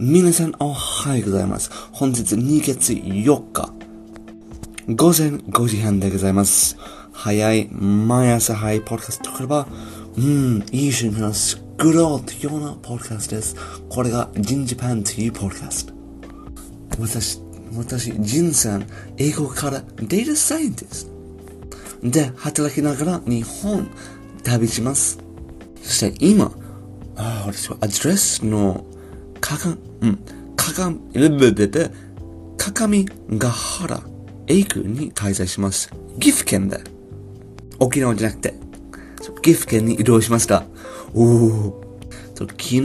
皆さんおはようございます。本日2月4日、午前5時半でございます。早い、毎朝早いポッドキャストとれば、うん、いい瞬間を作ろうというようなポッドキャストです。これがジンジパンというポッドキャスト。私、私、ジンさん、英語からデータサイエンティスト。で、働きながら日本、旅します。そして今、あ、私はアドレスの、かかん、うん、かか、ぶぶぶぶ、かかみがはら、エイクに滞在します。岐阜県で。沖縄じゃなくて、岐阜県に移動しました。おお。昨日、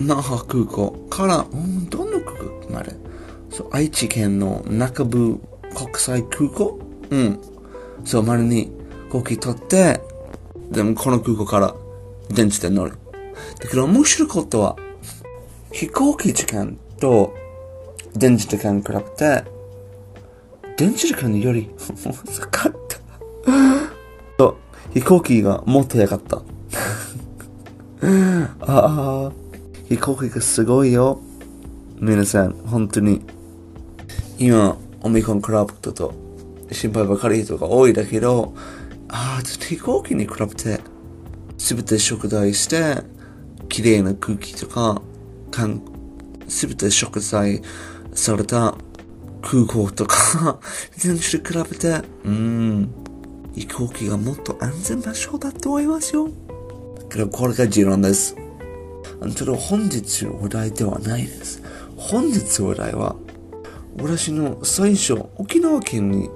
那覇空港から、うん、どの空港までそう、愛知県の中部国際空港うん。そう、までに飛行機取って、でもこの空港から電池で乗る。だけど面白いことは、飛行機時間と電池時間比べて、電池時間より 遅かった。そう、飛行機がもっと早かった。ああ、飛行機がすごいよ。皆さん、本当に。今、オミコンクラブだと心配ばかり人が多いだけど、ああ、飛行機に比べて、すべて食材して、綺麗な空気とか、かん、すべて食材された空港とか、全種比べて、うん、飛行機がもっと安全な場所だと思いますよ。けど、これが持論です。ただ、本日のお題ではないです。本日のお題は、私の最初、沖縄県に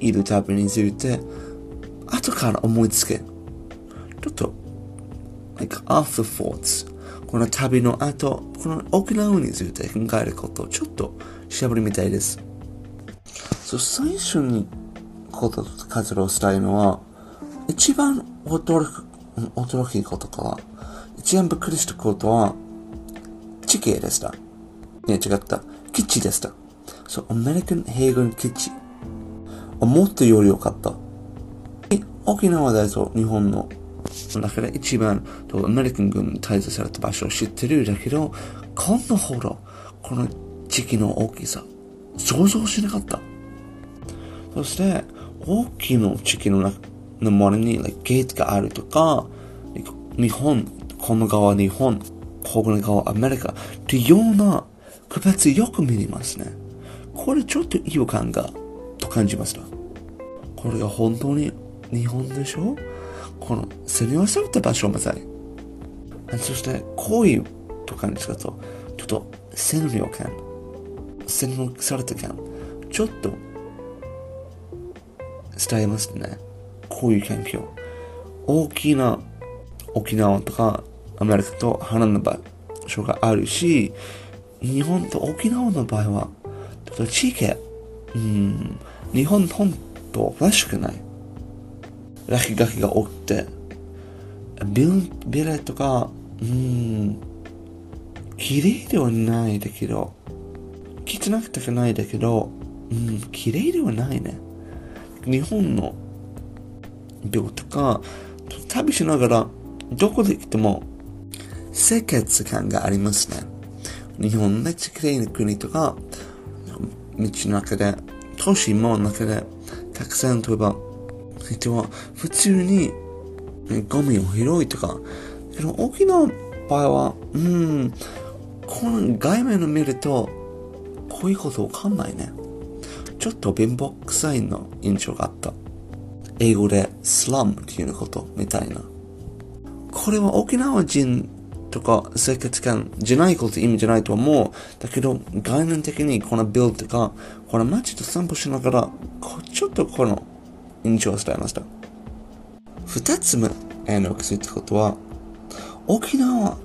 いる旅について、後から思いつけ、ちょっと、like after thoughts、この旅の後、この沖縄について考えることをちょっと調べてみたいです。そう、最初にこと活動したいのは、一番驚く、驚きことから、一番びっくりしたことは、地形でした。いや、違った。基地でした。そう、アメリカン兵軍基地。もっとより良かった。沖縄だと日本の中で一番とアメリカン軍に滞在された場所を知ってるだけど、こんなほどこの地域の大きさ、想像しなかった。そして、大きな地域の中の周りに、like、ゲートがあるとか、日本、この側日本、この側アメリカっていうような区別よく見れますね。これちょっと違和感が、と感じました。これが本当に日本でしょ？この攻め合わされた場所まさに。そして、こういうと感じだと、ちょっと占領感、占領された感、ちょっと伝えますね。こういう環境。大きな沖縄とかアメリカと離れた場所があるし、日本と沖縄の場合は、ちょっと地域、うん、日本本島らしくない。落書きが多くて、ビル、ビルとか、うん、綺麗ではないだけど、汚くてかないだけど、うん、綺麗ではないね。日本の病とか、旅しながら、どこで来ても、清潔感がありますね。日本めっちゃ綺麗な国とか、道の中で、都市も中で、たくさん例えば、人は普通にゴミを拾いとか、沖縄の場合は、うん、この外面を見ると、こういうことわかんないね。ちょっと貧乏臭いの印象があった。英語でスラムっていうことみたいな。これは沖縄人とか生活感じゃないこと意味じゃないと思う。だけど概念的にこのビルとか、この街と散歩しながら、ちょっとこの印象を伝えました。二つ目への気づいたことは、沖縄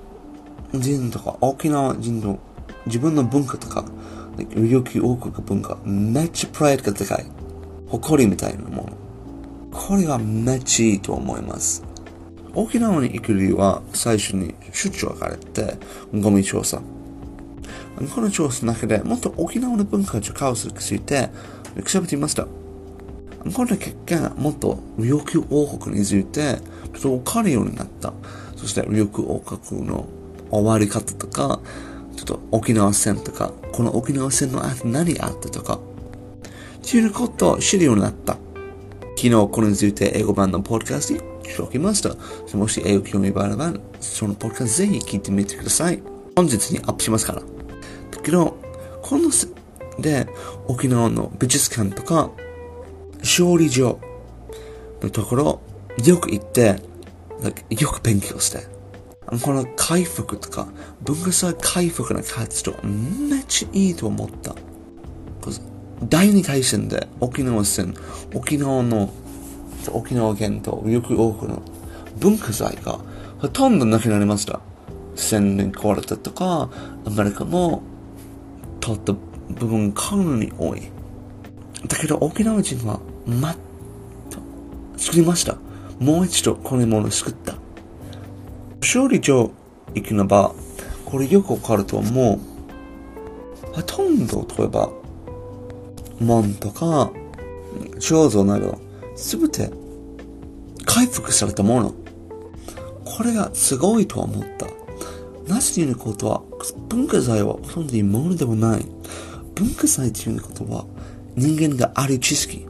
人とか沖縄人の自分の文化とか、琉球王国文化、めっちゃプライドがでかい。誇りみたいなもの。これはめっちゃいいと思います。沖縄に行く理由は最初に出張がれて、ゴミ調査。この調査の中でもっと沖縄の文化を使うについて調べていました。この結果、もっと琉球王国についてちょっと分かるようになった。そして琉球王国の終わり方とか、ちょっと沖縄戦とか、この沖縄戦の後何があったとか、っていうことを知るようになった。昨日これについて英語版のポッドキャストに紹介ました。もし英語興味があれば、そのポッドキャストぜひ聞いてみてください。本日にアップしますから。だけど、こので、沖縄の美術館とか、勝利場のところ、よく行って、よく勉強して、この回復とか、文化祭回復の活動、めっちゃいいと思った。第二大戦で沖縄戦、沖縄の、沖縄県とよく多くの文化財がほとんどなくなりました。戦年壊れたとか、アメリカも取った部分かなり多い。だけど沖縄人は、まっと作りました。もう一度このものを作った。勝利場行くなば、これよくわかると思う。ほとんど、例えば、門とか、彫像など、すべて回復されたもの。これがすごいと思った。なぜということは、文化財はほとんどいいものではない。文化財ということは、人間がある知識。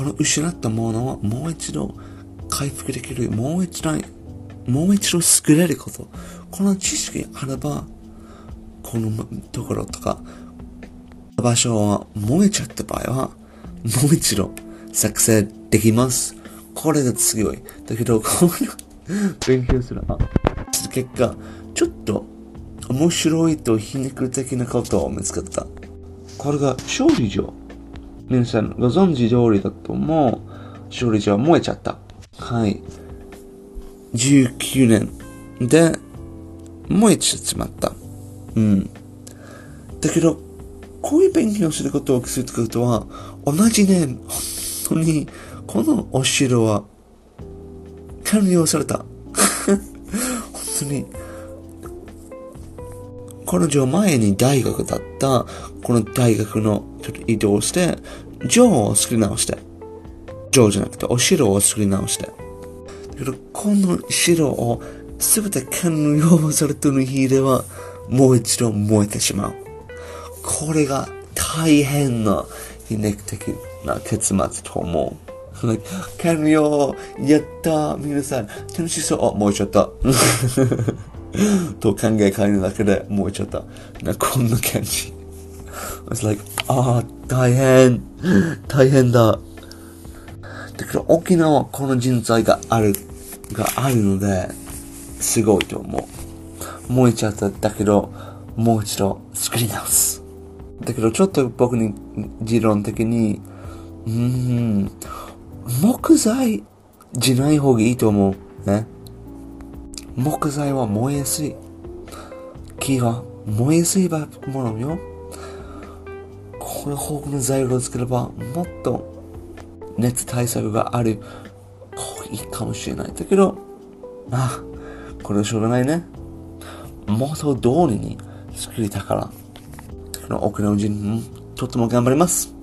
この失ったものはもう一度回復できる。もう一度、もう一度作れること。この知識あれば、このところとか、場所は燃えちゃった場合は、もう一度作成できます。これが強い。だけど、この勉強する結果、ちょっと面白いと皮肉的なことを見つけた。これが勝利皆さんご存知通りだと思う。勝利場は燃えちゃった。はい。19年で燃えちゃまった。うん。だけど、こういう勉強することをすることは、同じ年、本当に、このお城は、完了された。本当に、彼女は前に大学だった、この大学のちょっと移動して、城を作り直して。城じゃなくて、お城を作り直して。だけど、この城をすべて完了されたの日では、もう一度燃えてしまう。これが大変な、皮肉的な結末と思う。完了やった皆さん楽しそうあ、燃えちゃった。と考え変えるだけで燃えちゃった。なこんな感じ。It's like, ああ、大変。大変だ。だから沖縄はこの人材がある、があるので、すごいと思う。燃えちゃっただけど、もう一度作り直す。だけどちょっと僕に、持論的に、うーん、木材じゃない方がいいと思う。ね。木材は燃えやすい。木は燃えやすいものよ。これ豊富な材料を作れば、もっと熱対策があるいいかもしれない。だけど、まあ、これはしょうがないね。元通りに作りたから。この沖縄人、とっても頑張ります。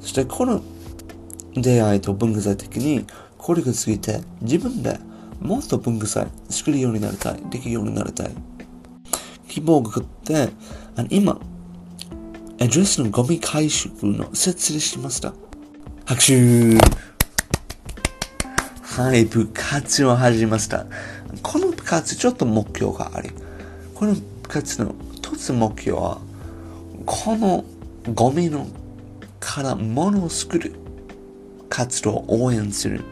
そしてこの出会いと文化財的に、これが過ぎて自分でもっと文化祭作るようになりたい。できるようになりたい。希望があって、あの今、アドレスのゴミ回収の設立しました。拍手はい、部活を始めました。この部活、ちょっと目標があり、この部活の一つ目標は、このゴミのから物を作る活動を応援する。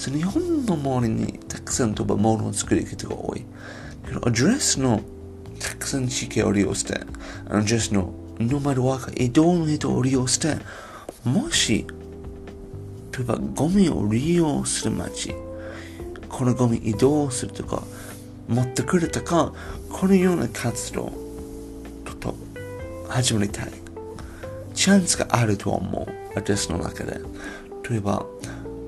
その日本の森にたくさん飛ぶものを作る人が多い。アドレスのたくさん地形を利用して、アドレスのノマドワーカー、移動の人を利用して、もし、例えばゴミを利用する街、このゴミ移動するとか、持ってくるとか、このような活動と始まりたい。チャンスがあると思う。私の中で。例えば、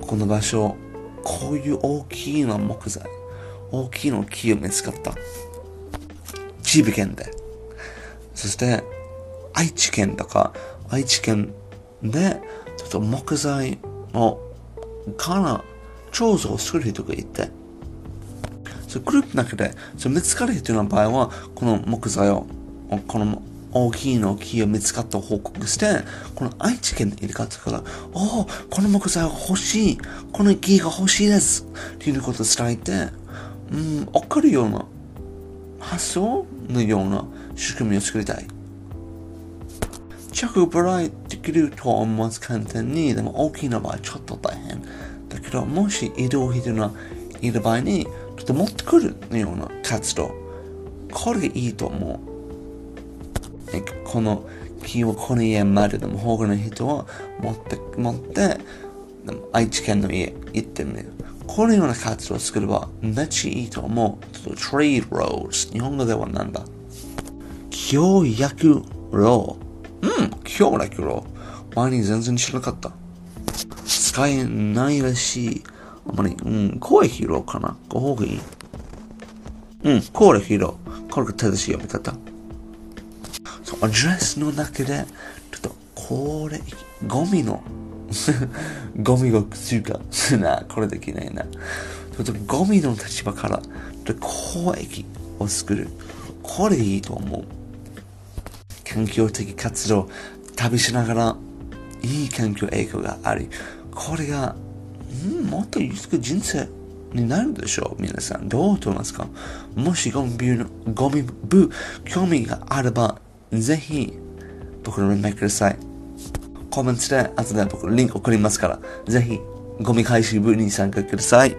この場所、こういう大きいの木材、大きいの木を見つかった。千葉県で。そして、愛知県とか、愛知県で、ちょっと木材の、から、彫像を作る人がいて、そグループの中で、そ見つかる人の場合は、この木材を、この大きいの木を見つかった報告して、この愛知県の入れ方から、おお、この木材が欲しい、この木が欲しいです、っていうことを伝えて、うん、わかるような発想のような仕組みを作りたい。着払いできると思います簡単に、でも大きな場合ちょっと大変。だけど、もし移動費がいる場合に、ちょっと持ってくるような活動。これがいいと思う。この木をこの家まででも保護の人は持って持って愛知県の家行ってみるこのような活動を作ればめっちゃいいと思う。trade roads 日本語ではなんだ？協約ローう。ん協約ロー前に全然知らなかった。使えないらしい。あまり、うん、声拾うかな。ごほうがいいうん、声拾う。これが正しい読み方。アドレスの中で、ちょっと、これ、ゴミの ゴミがつうか、な、これできないな。ちょっとゴミの立場から、公益を作る。これいいと思う。環境的活動、旅しながら、いい環境影響があり、これが、ん、もっと豊か人生になるでしょう皆さん。どう思いますか？もしゴミ部、ゴミ部、興味があれば、ぜひ、僕の連絡ください。コメントで、後で僕リンク送りますから、ぜひ、ゴミ回収部に参加ください。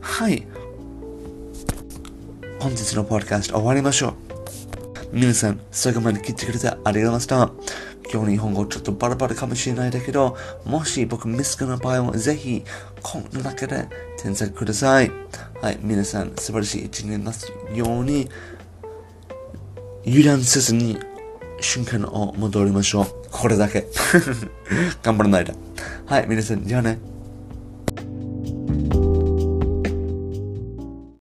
はい。本日のポッドキャスト終わりましょう。皆さん、最後まで聞いてくれてありがとうございました。今日の日本語ちょっとバラバラかもしれないだけど、もし僕ミスクの場合はぜひ、この中で添削ください。はい、皆さん素晴らしい一年になすように、油断せずに瞬間を戻りましょう。これだけ。頑張らないで。はい、皆さん、じゃあね。